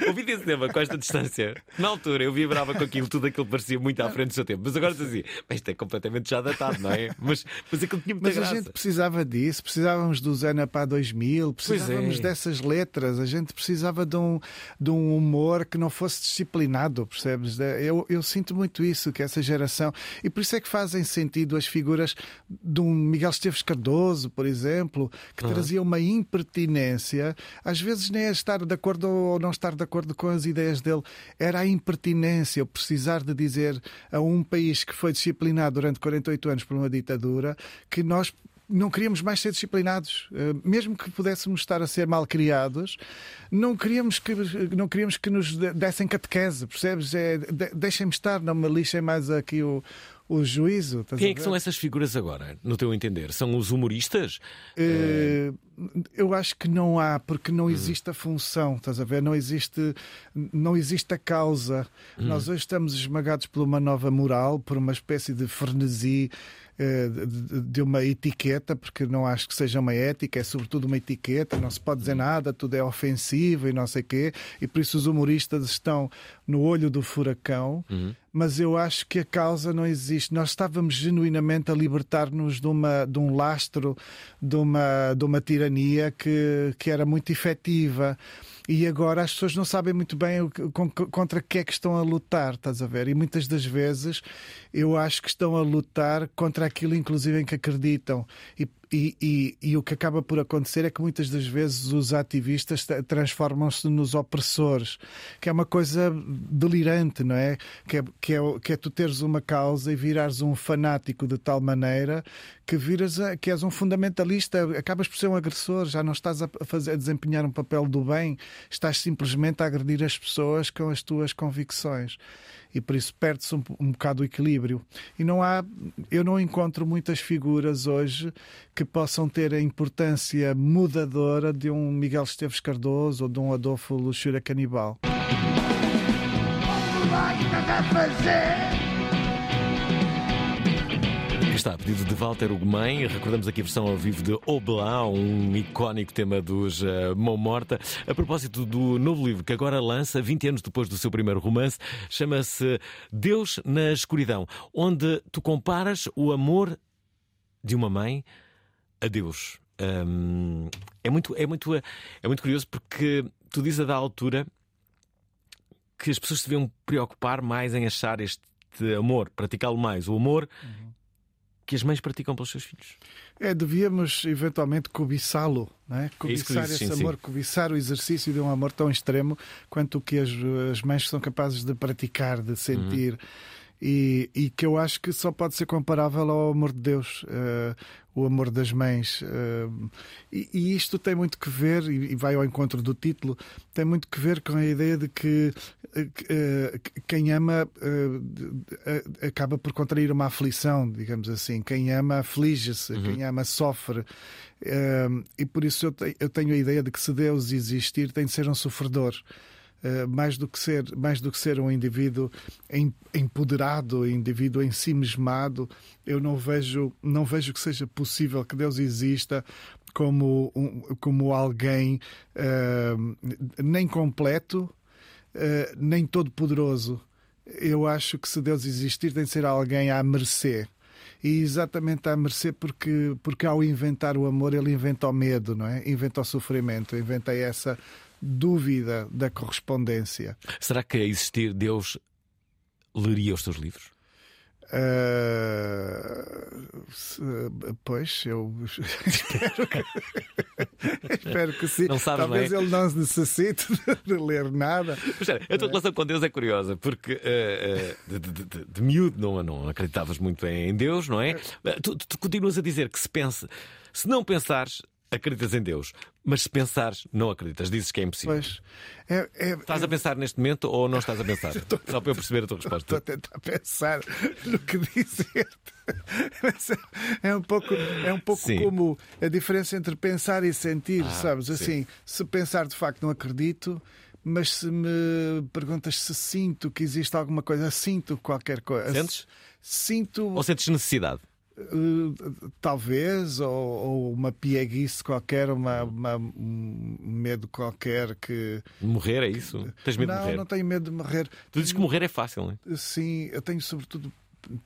ouvi esse tema com esta distância. Na altura eu vibrava com aquilo, tudo aquilo parecia muito à frente do seu tempo. Mas agora dizia, isto é completamente já datado, não é? Mas, mas aquilo tinha muita Mas graça. a gente precisava disso, precisávamos do Zena para 2000, precisávamos é. dessas letras, a gente precisava de um, de um humor que não fosse disciplinado, percebes? Eu, eu sinto muito isso, que essa geração. E por isso é que fazem sentido as figuras de um Miguel Esteves Cardoso Cardoso, por exemplo, que Uhum. trazia uma impertinência, às vezes nem é estar de acordo ou não estar de acordo com as ideias dele, era a impertinência, o precisar de dizer a um país que foi disciplinado durante 48 anos por uma ditadura que nós não queríamos mais ser disciplinados, Eh, mesmo que pudéssemos estar a ser mal criados, não queríamos que não queríamos que nos de- dessem catequese, percebes? É, de- deixem-me estar, não me lixem mais aqui o, o juízo. Quem é que são essas figuras agora, no teu entender? São os humoristas? Eh, eu acho que não há, porque não existe a função, estás a ver? Não existe, não existe a causa. Hum. Nós hoje estamos esmagados por uma nova moral, por uma espécie de frenesi de- de, uma etiqueta, porque não acho que seja uma ética, é sobretudo uma etiqueta, não se pode dizer nada, tudo é ofensivo e não sei quê, e por isso os humoristas estão no olho do furacão. Mas eu acho que a causa não existe. Nós estávamos genuinamente a libertar-nos de, uma, de um lastro, de uma, de uma tirania que, que era muito efetiva. E agora as pessoas não sabem muito bem o contra que é que estão a lutar, estás a ver? E muitas das vezes eu acho que estão a lutar contra aquilo, inclusive, em que acreditam. E, e, e, e o que acaba por acontecer é que muitas das vezes os ativistas tra- transformam-se nos opressores, que é uma coisa delirante, não é? Que é, que é, que é tu teres uma causa e virares um fanático de tal maneira que viras a- que és um fundamentalista, acabas por ser um agressor, já não estás a fazer, a desempenhar um papel do bem, estás simplesmente a agredir as pessoas com as tuas convicções. E por isso perde-se um, um bocado o equilíbrio. E não há, eu não encontro muitas figuras hoje que possam ter a importância mudadora de um Miguel Esteves Cardoso ou de um Adolfo Luxúria Canibal. Aqui está, a pedido de Walter Ugumem. Recordamos aqui a versão ao vivo de Oblá, um icónico tema dos uh, Mão Morta. A propósito do novo livro que agora lança, 20 anos depois do seu primeiro romance, chama-se Deus na Escuridão, onde tu comparas o amor de uma mãe a Deus. É, muito, é, muito, é muito curioso porque tu dizes a da altura que as pessoas se deviam preocupar mais em achar este amor, praticá-lo mais. O amor que as mães praticam pelos seus filhos. É, devíamos eventualmente cobiçá-lo, não é? que Cobiçar dizes, esse sim, amor, sim. cobiçar o exercício de um amor tão extremo quanto o que as, as mães são capazes de praticar, de sentir. E, e que eu acho que só pode ser comparável ao amor de Deus, eh, o amor das mães. eh, e, e isto tem muito que ver, e, e vai ao encontro do título, tem muito que ver com a ideia de que eh, quem ama acaba por contrair uma aflição, digamos assim. Quem ama aflige-se, quem ama sofre. E por isso eu, te- eu tenho a ideia de que se Deus existir, tem de ser um sofredor. Uh, mais do que ser mais do que ser um indivíduo em- empoderado, um indivíduo em si mesmado, eu não vejo não vejo que seja possível que Deus exista como um- como alguém uh, nem completo uh, nem todo poderoso. Eu acho que se Deus existir tem de ser alguém à mercê. E exatamente à mercê porque, porque ao inventar o amor ele inventa o medo, não é? Inventa o sofrimento, inventa essa dúvida da correspondência. Será que a existir Deus leria os teus livros? Uh, se- pois, eu espero que, espero que sim. Talvez não é? ele não necessite de ler nada. Mas, espera, a tua relação com Deus é curiosa, porque eh, eh, de, de, de, de miúdo não, não acreditavas muito em Deus, não é? Tu, tu- tu continuas a dizer que se pensa, se não pensares, acreditas em Deus, mas se pensares, não acreditas, dizes que é impossível. Pois. É, é- Estás a pensar neste momento ou não estás a pensar? Só para eu perceber a tua Estou a resposta. tentar pensar no que dizer. É um pouco, é um pouco Sim. como a diferença entre pensar e sentir, Ah, sabes? sim. Assim, se pensar de facto não acredito, mas se me perguntas se sinto que existe alguma coisa, sinto qualquer coisa. Sentes? Sinto. Ou sentes necessidade? Talvez, ou, ou uma pieguice qualquer, uma, uma- um medo qualquer que. Morrer é isso? Tens medo não, de morrer? não tenho medo de morrer. Tu dizes que morrer é fácil, não é? Sim, eu tenho sobretudo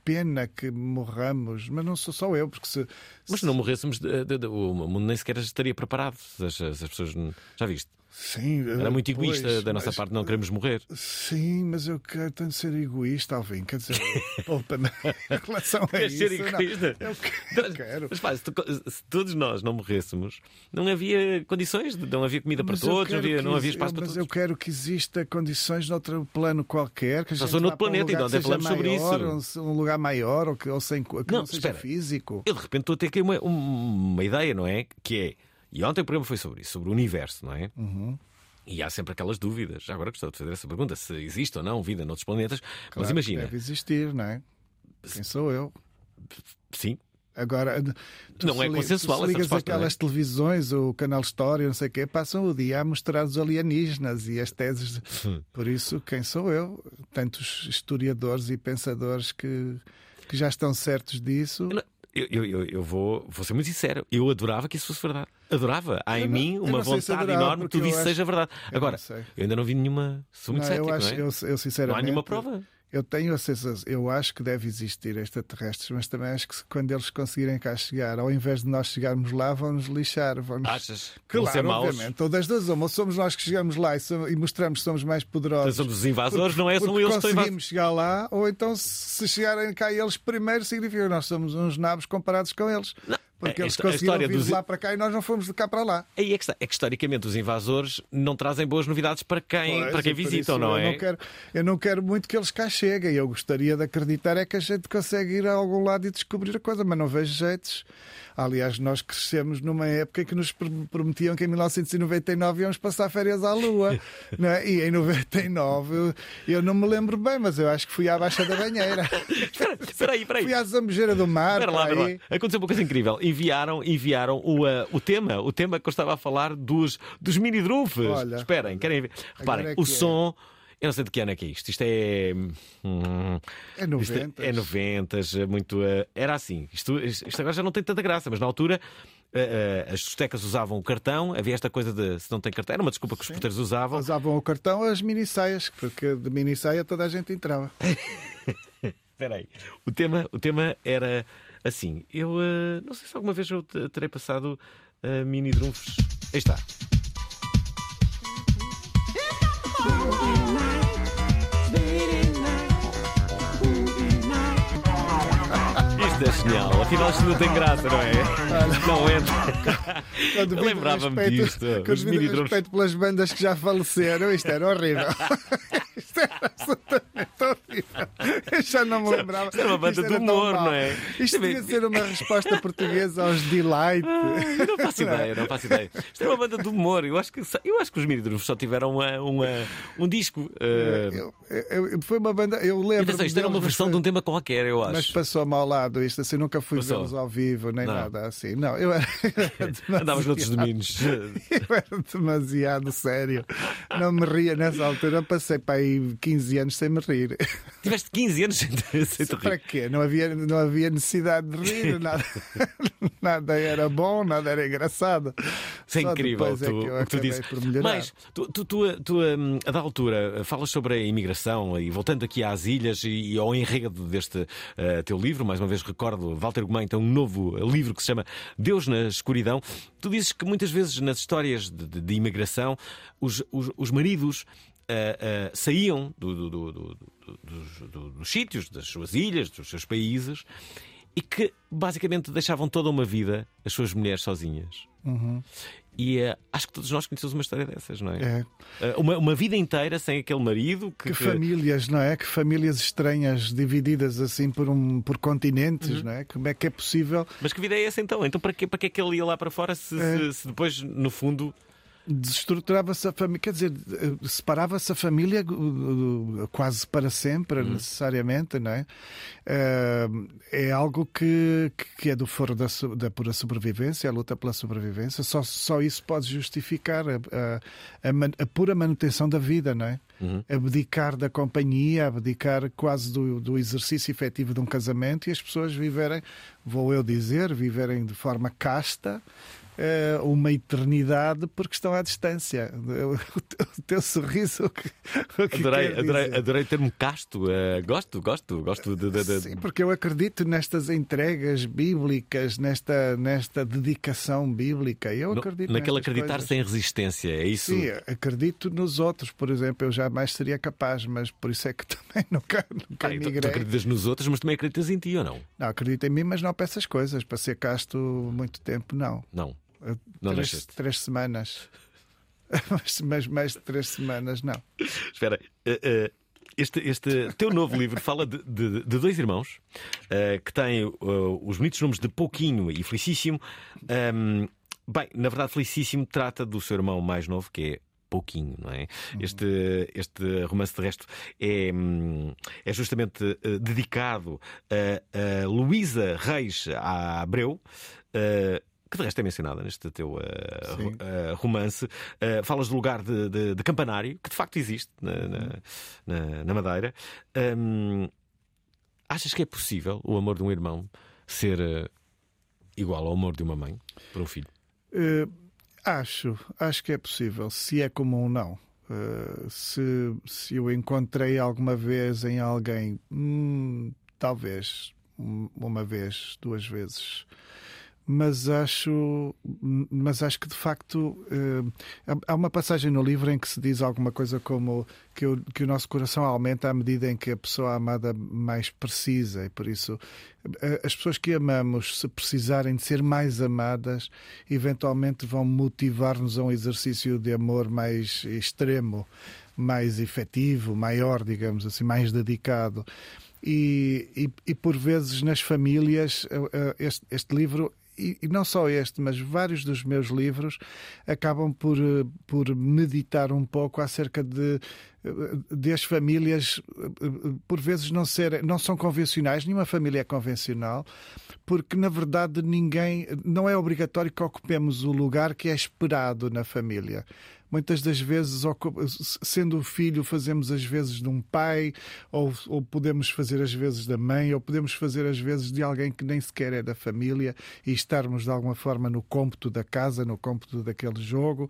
pena que morramos, mas não sou só eu, porque se. Mas se não morrêssemos, de- o mundo nem sequer estaria preparado. As, as pessoas. Já viste? Sim, Era muito pois, egoísta da nossa mas- parte, não queremos morrer. Sim, mas eu quero tanto ser egoísta, Alvin. Quer dizer, poupa-me em relação a isso. ser não. egoísta? Eu quero. eu quero. Mas pá, se, se todos nós não morrêssemos, não havia condições, não havia comida para Mas eu todos, não havia, não havia espaço para Mas todos. eu quero que exista condições noutro plano qualquer. Que a Só gente vá noutro para um planeta, lugar então até falamos sobre isso. Um, um lugar maior ou que, ou sem, que não, Não, seja espera. físico. Eu de repente estou a ter aqui uma, uma ideia, não é? Que é. E ontem o programa foi sobre isso, sobre o universo, não é? Uhum. E há sempre aquelas dúvidas. Já agora gostava de fazer essa pergunta: se existe ou não vida noutros planetas. Mas Claro que imagina. Deve existir, não é? Quem sou eu? Sim. Agora, tu Não é consensual tu se ligas resposta, aquelas não televisões, o canal História, não sei o quê, passam o dia a mostrar os alienígenas e as teses. de- Por isso, quem sou eu? Tantos historiadores e pensadores que, que já estão certos disso. Eu, eu, eu, eu vou, vou ser muito sincero. Eu adorava que isso fosse verdade. Adorava. Há em Eu não- mim uma não vontade adorava, enorme que porque tudo isso acho- seja verdade. Agora, não eu ainda não vi nenhuma. Sou muito Não, cético, eu, acho, não é? eu, sinceramente. Não há nenhuma prova. Eu tenho a sensação, eu acho que deve existir extraterrestres, mas também acho que quando eles conseguirem cá chegar, ao invés de nós chegarmos lá, vão-nos lixar. Vão Achas? Claro, ser maus? obviamente. Ou das duas, uma, ou somos nós que chegamos lá e, so- e mostramos que somos mais poderosos. Então somos os invasores, não é? São porque eles conseguimos chegar lá, ou então se chegarem cá eles primeiro, significa que nós somos uns nabos comparados com eles. Porque a- eles a conseguiram história vir dos- de lá para cá e nós não fomos de cá para lá. Aí é que está. É que historicamente os invasores não trazem boas novidades para quem, Pois, para quem visitam, não eu é? Não quero, eu não quero muito que eles cá cheguem. Eu gostaria de acreditar é que a gente consegue ir a algum lado e descobrir a coisa, mas não vejo jeitos. Aliás, nós crescemos numa época em que nos pr- prometiam que em 1999 íamos passar férias à Lua. não é? E em 99 eu, eu não me lembro bem, mas eu acho que fui à Baixa da Banheira. Espera aí, espera aí. Fui à Zambujeira do Mar. Espera lá, espera lá. Aconteceu uma coisa incrível. Enviaram, enviaram o, uh, o tema, o tema que eu estava a falar dos, dos mini drufes. Olha. Esperem, querem ver? Reparem, é o é. Eu não sei de que ano é que é isto. Isto é. hum, É isto 90. É 90, muito. uh, era assim. Isto, isto agora já não tem tanta graça, mas na altura. uh, uh, as discotecas usavam o cartão, havia esta coisa de se não tem cartão, era uma desculpa que os porteiros usavam. Usavam o cartão as mini saias, porque de mini saia toda a gente entrava. Espera aí. O tema, o tema era assim. Eu eh, não sei se alguma vez eu te- terei passado eh, mini drunfos. Aí está. É genial. Afinal, isto não tem graça, não é? Não entra. Eu lembrava-me disto. Os mini respeito pelas bandas que já faleceram, isto era horrível. isto era absolutamente horrível. Eu já não me lembrava. Isto era uma banda de era humor, não é? Isto devia ser uma resposta portuguesa aos Delight. Eu não faço ideia, não faço ideia. Isto é uma banda de humor. Eu acho que, eu acho que os mini drunfos só tiveram uma, uma- um disco. eh, Eu- eu- foi uma banda. Eu lembro. Atenção, isto era uma versão de um tema qualquer, eu Mas acho. passou-me ao lado isto, assim, nunca fui Passou? vê-los ao vivo, nem Não. nada assim. Não, eu era. Andavas noutros domínios. Eu era demasiado sério. Não me ria nessa altura. Passei para aí 15 anos sem me rir. Tiveste 15 anos sem te, sem te Para rir. quê? Não havia, não havia necessidade de rir, nada, nada era bom, nada era engraçado. Isso é Só incrível é tu- que eu o que tu dizes. Mas tu, tu, tu, tu, hum, a da altura, falas sobre a imigração e voltando aqui às ilhas e, e ao enredo deste eh, teu livro, mais uma vez recordo, Walter Gomain tem um novo livro que se chama Deus na Escuridão. Tu dizes que muitas vezes nas histórias de, de- de imigração os, os, os maridos. eh, eh, saíam do- do- do- dos, do- dos sítios, das suas ilhas, dos seus países e que basicamente deixavam toda uma vida as suas mulheres sozinhas. Uhum. E eh, acho que todos nós conhecemos uma história dessas, não é? É. Eh, uma, uma vida inteira sem aquele marido que. Que que- famílias, não é? Que famílias estranhas divididas assim por, um, por continentes, Uhum. não é? Como é que é possível Mas que vida é essa então? Então para que, para que é que ele ia lá para fora se, É. se- se depois, no fundo. Desestruturava-se a família, quer dizer, eh, separava-se a família eh, quase para sempre, Uhum. necessariamente, não é? Eh, É algo que, que é do foro da, da pura sobrevivência, a luta pela sobrevivência, só, só isso pode justificar a, a- a a pura manutenção da vida, não é? Uhum. Abdicar da companhia, abdicar quase do, do exercício efetivo de um casamento e as pessoas viverem, vou eu dizer, viverem de forma casta, eh, uma eternidade porque estão à distância. O teu, o teu sorriso. O que, o que Adorei, adorei, adorei ter-me casto. eh, gosto, gosto, gosto de. de- de- Sim, porque eu acredito nestas entregas bíblicas, nesta, nesta dedicação bíblica. Eu no- acredito naquele acreditar coisas. sem resistência, é isso? Sim, acredito nos outros, por exemplo, eu jamais seria capaz, mas por isso é que também nunca, nunca Ah, tu, tu acreditas nos outros, mas também acreditas em ti ou não? Não, acredito em mim, mas não para essas coisas. Para ser casto muito tempo, não. Não. Não três, três semanas. mas, mas mais de três semanas, não. Espera, eh, eh, este, este teu novo livro fala de, de- de dois irmãos eh, que têm eh, os bonitos nomes de Pouquinho e Felicíssimo. Ahm, bem, na verdade, Felicíssimo trata do seu irmão mais novo, que é Pouquinho, não é? Este, este romance, de resto, é, é justamente dedicado a, a Luísa Reis à Abreu. Que de resto é mencionada neste teu ro- eh, romance. Eh, falas do lugar de, de- de campanário, que de facto existe na, na- na- na Madeira. Hum, achas que é possível o amor de um irmão ser igual ao amor de uma mãe por um filho? Acho, acho que é possível, se é comum, não. Eh, se, se eu encontrei alguma vez em alguém, hum, talvez um- uma vez, duas vezes, mas acho, mas acho que de facto eh, há- uma passagem no livro em que se diz alguma coisa como que o, que o nosso coração aumenta à medida em que a pessoa amada mais precisa e por isso as pessoas que amamos, se precisarem de ser mais amadas, eventualmente vão motivar-nos a um exercício de amor mais extremo, mais efetivo, maior, digamos assim, mais dedicado. E, e, e por vezes nas famílias, eh, eh, este, este livro. E e não só este, mas vários dos meus livros acabam por, eh, por meditar um pouco acerca de, eh, de as famílias, eh, por vezes não, ser, não são convencionais, nenhuma família é convencional, porque na verdade ninguém, não é obrigatório que ocupemos o lugar que é esperado na família. Muitas das vezes, sendo filho, fazemos as vezes de um pai, ou, ou podemos fazer as vezes da mãe, ou podemos fazer as vezes de alguém que nem sequer é da família e estarmos de alguma forma no cômputo da casa, no cômputo daquele jogo.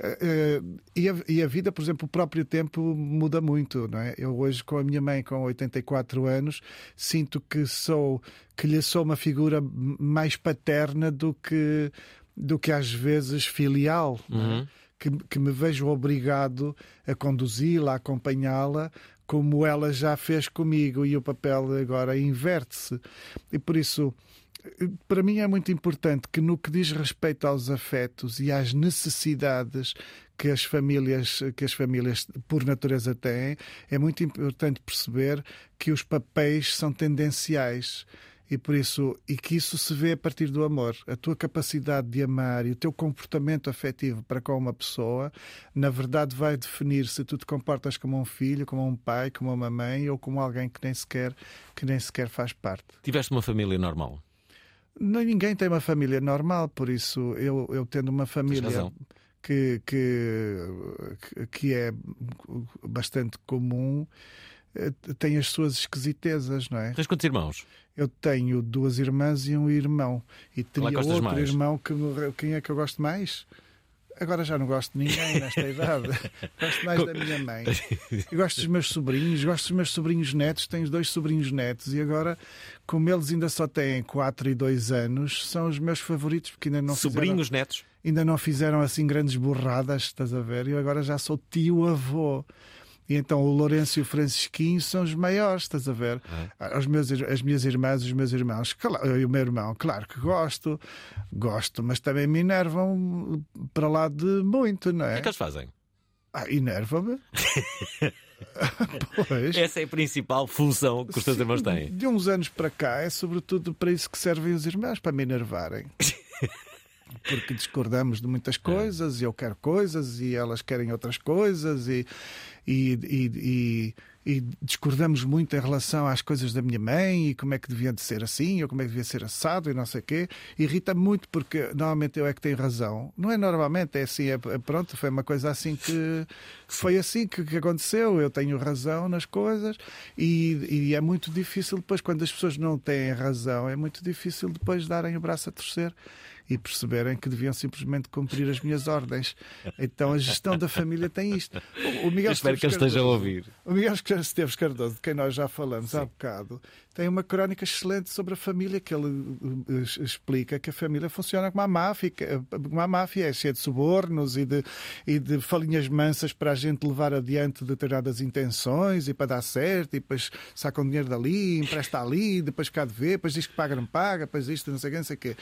Eh, eh, E a, e a vida, por exemplo, o próprio tempo muda muito, não é? Eu hoje, com a minha mãe, com 84 anos, sinto que sou que lhe sou uma figura mais paterna do que do que às vezes filial. é? Que, que me vejo obrigado a conduzi-la, a acompanhá-la, como ela já fez comigo, e o papel agora inverte-se. E por isso, para mim é muito importante que, no que diz respeito aos afetos e às necessidades que as famílias que as famílias por natureza têm, é muito importante perceber que os papéis são tendenciais e por isso e que isso se vê a partir do amor. A tua capacidade de amar e o teu comportamento afetivo para com uma pessoa na verdade vai definir se tu te comportas como um filho como um pai como uma mãe ou como alguém que nem sequer que nem sequer faz parte. Tiveste uma família normal? não, ninguém tem uma família normal por isso eu eu tendo uma família que, que, que é bastante comum, tem as suas esquisitezas, não é? Tens quantos irmãos? Eu tenho duas irmãs e um irmão. E teria outro mais? irmão que morreu. Quem é que eu gosto mais? Agora já não gosto de ninguém nesta idade. Gosto mais da minha mãe. Eu gosto dos meus sobrinhos, gosto dos meus sobrinhos netos. Tenho dois sobrinhos netos e agora, como eles ainda só têm 4 e 2 anos, são os meus favoritos porque ainda não Sobrinhos, fizeram, netos? ainda não fizeram assim grandes borradas, estás a ver? E eu agora já sou tio-avô. E então o Lourenço e o Francisquinho são os maiores, estás a ver? Os meus, as minhas irmãs, os meus irmãos, claro, e o meu irmão, claro que gosto, gosto, mas também me enervam para lá de muito, não O que é? é que eles fazem? Ah, enerva-me. pois. Essa é a principal função que os teus irmãos têm. De uns anos para cá é sobretudo para isso que servem os irmãos, para me enervarem. Porque discordamos de muitas coisas e eu quero coisas e elas querem outras coisas e, e, e, e, e discordamos muito em relação às coisas da minha mãe e como é que devia de ser assim ou como é que devia ser assado e não sei o quê. Irrita muito porque normalmente eu é que tenho razão. Não é normalmente, é assim, é, é pronto, foi uma coisa assim que, foi assim que, que aconteceu. Eu tenho razão nas coisas e é muito difícil depois, quando as pessoas não têm razão, é muito difícil depois darem o braço a torcer e perceberem que deviam simplesmente cumprir as minhas ordens. Então a gestão da família tem isto. O Miguel Eu espero que eles Esteves estejam a Cardoso- ouvir. O Miguel Esteves Cardoso, de quem nós já falamos há bocado, tem uma crónica excelente sobre a família que ele uh, uh, explica que a família funciona como a máfia, uma máfia, é cheia de subornos e de, e de falinhas mansas para a gente levar adiante determinadas intenções e para dar certo, e depois saca um dinheiro dali, empresta ali, depois cá de ver, depois diz que paga, não paga, depois isto, não sei que, não sei o quê.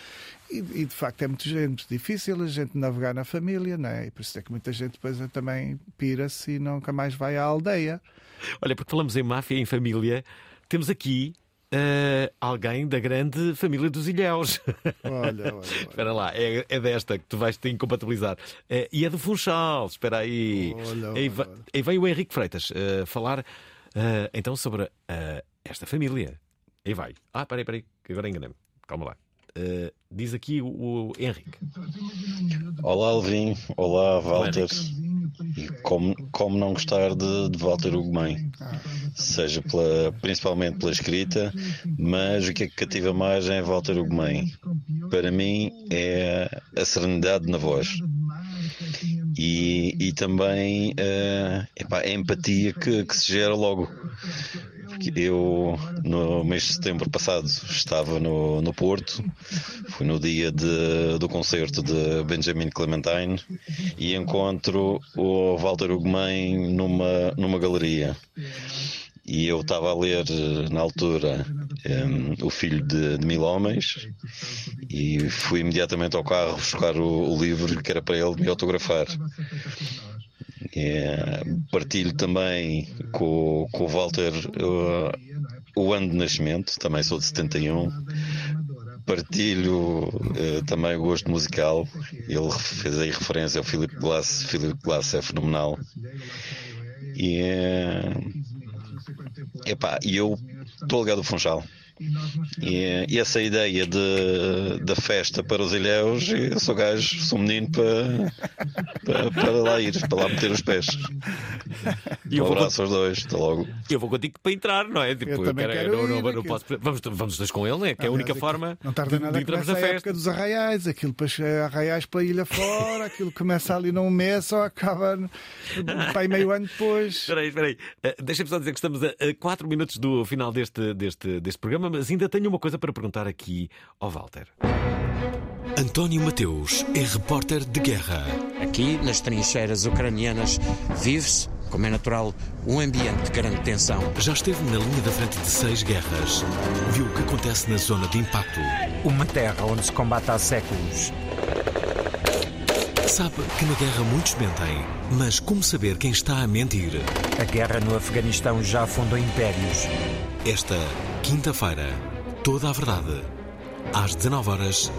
E, e, de facto é muito, é muito difícil a gente navegar na família, não é? E por isso é que muita gente depois também pira-se e nunca mais vai à aldeia. Olha, porque falamos em máfia e em família, temos aqui eh, alguém da grande família dos Ilhéus. Olha, olha, Espera lá, é, é desta que tu vais te incompatibilizar. Eh, e é do Funchal, espera aí. Olha, aí, olha, aí vem o Henrique Freitas eh, falar eh, então sobre eh, esta família. Aí vai. Ah, peraí, peraí, que agora enganei-me. Calma lá. Diz aqui o, o Henrique. Olá, Alvin. Olá, Walter. E como, como não gostar de, de Walter Ugumem? Seja pela, principalmente pela escrita, mas o que é que cativa mais é Walter Ugumem. Para mim é a serenidade na voz. E, e também eh, epá, a empatia que, que se gera logo. Porque Eu, no mês de setembro passado, estava no, no Porto, fui no dia de- do concerto de Benjamin Clementine e encontro o Walter Ugumem numa, numa galeria. E eu estava a ler, eh, na altura, em, O Filho de, de Mil Homens e fui imediatamente ao carro buscar o, o livro que era para ele me autografar. É, partilho também com, com o Walter uh, o ano de nascimento, também sou de 71. Partilho também o gosto musical. Ele fez aí referência ao Philip Glass. Philip Glass é fenomenal. E, epá, e eu estou ligado ao Funchal. E, e essa ideia de, da festa para os ilhéus, eu sou gajo, sou menino para, para, para lá ir, para lá meter os pés. E eu um vou abraço aos dois, até logo. Eu vou contigo para entrar, não é? Tipo, Eu também quero não, ir não- não posso- vamos, vamos dois com ele, né? que é a única forma Não tarda de, nada de entrarmos começa na a festa. época dos arraiais, aquilo depois é arraiais pela ilha fora, aquilo começa ali num mês, só acaba pai meio ano depois. Espera aí, espera aí. Uh, Deixa-me só dizer que estamos a 4 minutos do final deste, deste, deste programa, mas ainda tenho uma coisa para perguntar aqui ao Walter. António Mateus é repórter de guerra. Aqui, nas trincheiras ucranianas, vive-se, como é natural, um ambiente de grande tensão. Já esteve na linha da frente de seis guerras. Viu o que acontece na zona de impacto. Uma terra onde se combate há séculos. Sabe que na guerra muitos mentem, mas como saber quem está a mentir? A guerra no Afeganistão já afundou impérios. Esta quinta-feira, toda a verdade. Às 19 horas,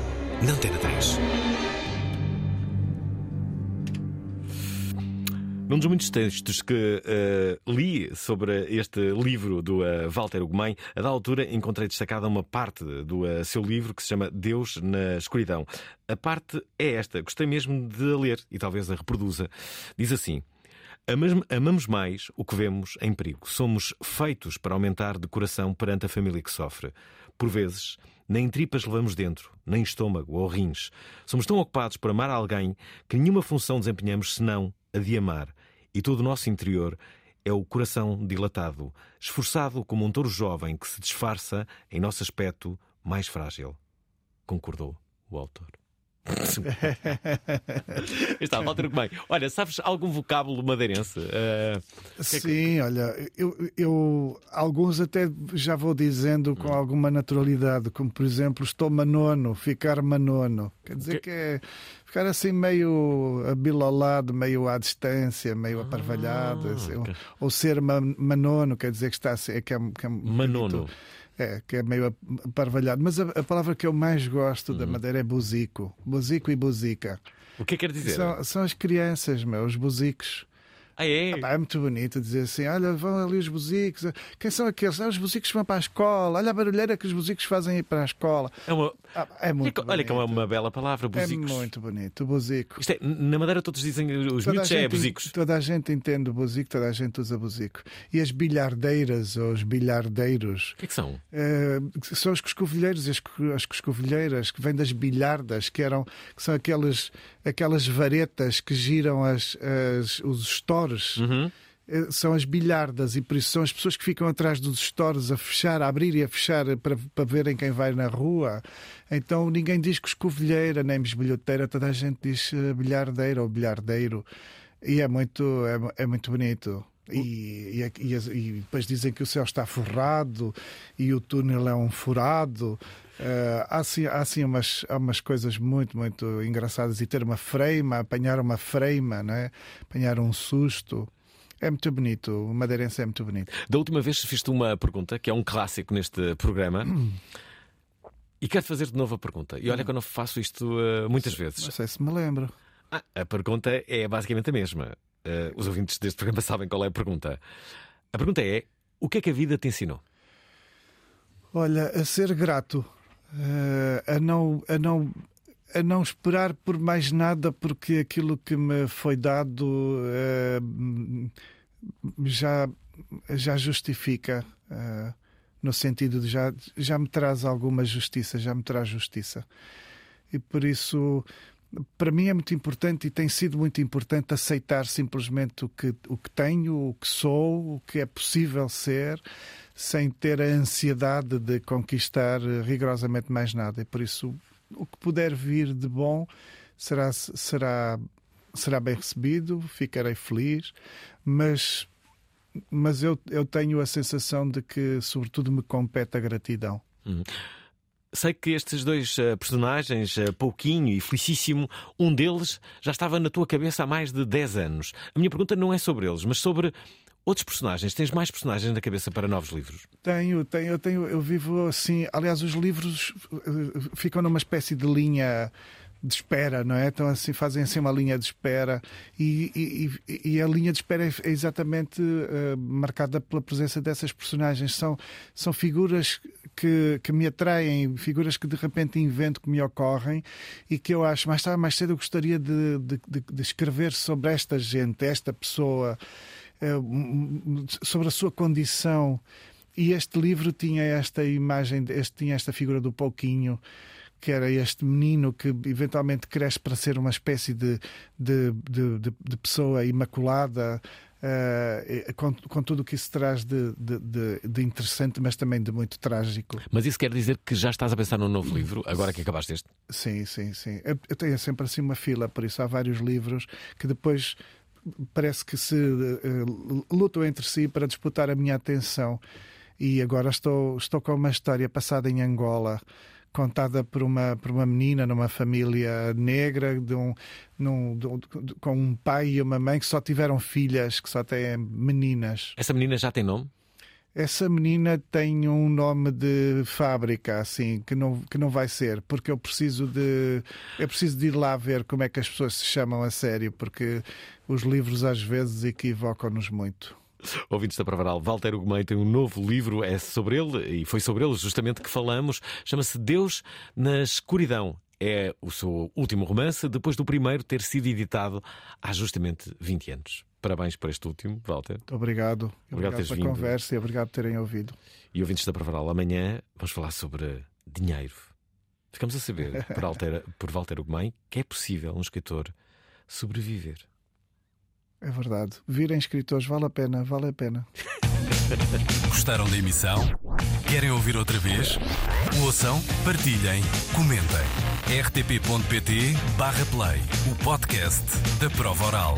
na Antena 3. Num dos muitos textos que eh, li sobre este livro do eh, Walter Ugumem, a da altura encontrei destacada uma parte do eh, seu livro que se chama Deus na Escuridão. A parte é esta, gostei mesmo de a ler e talvez a reproduza. Diz assim. Amamos mais o que vemos em perigo. Somos feitos para aumentar de coração perante a família que sofre. Por vezes, nem tripas levamos dentro, nem estômago ou rins. Somos tão ocupados por amar alguém que nenhuma função desempenhamos senão a de amar. E todo o nosso interior é o coração dilatado, esforçado como um touro jovem que se disfarça em nosso aspecto mais frágil. Concordou o autor. Está, Walter Ugumem. Olha, sabes algum vocábulo madeirense? Que é que- Sim, olha, eu, eu alguns até já vou dizendo Hum. com alguma naturalidade, como por exemplo, estou manono, ficar manono. Quer dizer que é ficar assim meio abilolado, meio à distância, meio aparvalhado. assim, ou, ou ser ma- manono, quer dizer que está assim, é que é, que é Manono. bocadito- É, que é meio aparvalhado. Mas a, a palavra que eu mais gosto Hum. da Madeira é buzico. Buzico e buzica. O que é que quer dizer? São, são as crianças, meu, os buzicos. Ah, é? Ah, pá, é muito bonito dizer assim: olha, vão ali os buzicos. Quem são aqueles? Ah, os buzicos vão para a escola. Olha a barulheira que os buzicos fazem ir para a escola. É uma... Ah, é muito Olha que é uma, bela palavra, É buzicos. muito bonito, o buzico. Isto é, na Madeira todos dizem os Toda miúdos é buzicos. Toda a gente entende o buzico, toda a gente usa buzico. E as bilhardeiras ou os bilhardeiros. O que é que são? eh, são os coscovilheiros e as, as coscovilheiras que vêm das bilhardas, que eram que são aquelas, aquelas varetas que giram as, as- os stores. Uhum. Eh, São as bilhardas e por isso são as pessoas que ficam atrás dos stores a fechar, a abrir e a fechar para, para verem quem vai na rua. Então ninguém diz coscovilheira nem bisbilhoteira, toda a gente diz eh, bilhardeira ou bilhardeiro. E é muito, é, é muito bonito. E, e, é- e e depois dizem que o céu está forrado e o túnel é um furado. Eh, há assim, há assim umas, há umas coisas muito, muito engraçadas. E ter uma freima, apanhar uma freima, né? apanhar um susto. É muito bonito. O madeirense é muito bonito. Da última vez fiz-te uma pergunta, que é um clássico neste programa. E quero fazer de novo a pergunta. E olha que eu não faço isto eh, muitas vezes. Não sei se me lembro. Ah, a pergunta é basicamente a mesma. Eh, os ouvintes deste programa sabem qual é a pergunta. A pergunta é: o que é que a vida te ensinou? Olha, a ser grato, a, não, a, não, a não esperar por mais nada, porque aquilo que me foi dado eh, já, já justifica, eh, no sentido de já, já me traz alguma justiça, já me traz justiça. E por isso, para mim é muito importante e tem sido muito importante aceitar simplesmente o que, o que tenho, o que sou, o que é possível ser, sem ter a ansiedade de conquistar eh, rigorosamente mais nada. E por isso, o que puder vir de bom será, será, será bem recebido, ficarei feliz, mas, mas eu, eu tenho a sensação de que, sobretudo, me compete a gratidão. Hum. Sei que estes dois eh, personagens, eh, Pouquinho e Felicíssimo, um deles já estava na tua cabeça há mais de 10 anos. A minha pergunta não é sobre eles, mas sobre outros personagens. Tens mais personagens na cabeça para novos livros? Tenho, tenho, eu tenho, eu vivo assim. Aliás, os livros eh, ficam numa espécie de linha de espera, não é? Então assim fazem assim uma linha de espera e, e- e- a linha de espera é é exatamente eh, marcada pela presença dessas personagens. São, são figuras que, que me atraem, figuras que de repente invento que me ocorrem e que eu acho mais tarde mais cedo eu gostaria de, de- de- escrever sobre esta gente, esta pessoa, eh, sobre a sua condição. E este livro tinha esta imagem, este, tinha esta figura do Pouquinho, que era este menino que eventualmente cresce para ser uma espécie de, de, de, de- de pessoa imaculada, eh, com, com tudo o que isso traz de, de, de- de interessante, mas também de muito trágico. Mas isso quer dizer que já estás a pensar num novo livro, agora que acabaste este? Sim, sim, sim. Eu, eu tenho sempre assim uma fila, por isso há vários livros que depois parece que se eh, lutam entre si para disputar a minha atenção. E agora estou, estou com uma história passada em Angola, contada por uma, por uma menina numa família negra, de um, num- de de- com um pai e uma mãe que só tiveram filhas, que só têm meninas. Essa menina já tem nome? Essa menina tem um nome de fábrica, assim, que não, que não vai ser, porque eu preciso de eu preciso de ir lá ver como é que as pessoas se chamam a sério, porque os livros às vezes equivocam-nos muito. Ouvintes da Provaral, Walter Ugumem tem um novo livro, é sobre ele, e foi sobre ele justamente que falamos. Chama-se Deus na Escuridão. É o seu último romance, depois do primeiro ter sido editado há justamente 20 anos. Parabéns por este último, Walter. Muito obrigado. Obrigado por Obrigado teres pela vindo. conversa e obrigado por terem ouvido. E ouvintes da Provaral, amanhã vamos falar sobre dinheiro. Ficamos a saber, por, Walter, por Walter Ugumem, que é possível um escritor sobreviver. É verdade. Virem escritores, vale a pena, vale a pena. Gostaram da emissão? Querem ouvir outra vez? Ouçam, partilhem, comentem. rtp.pt/play o podcast da prova oral.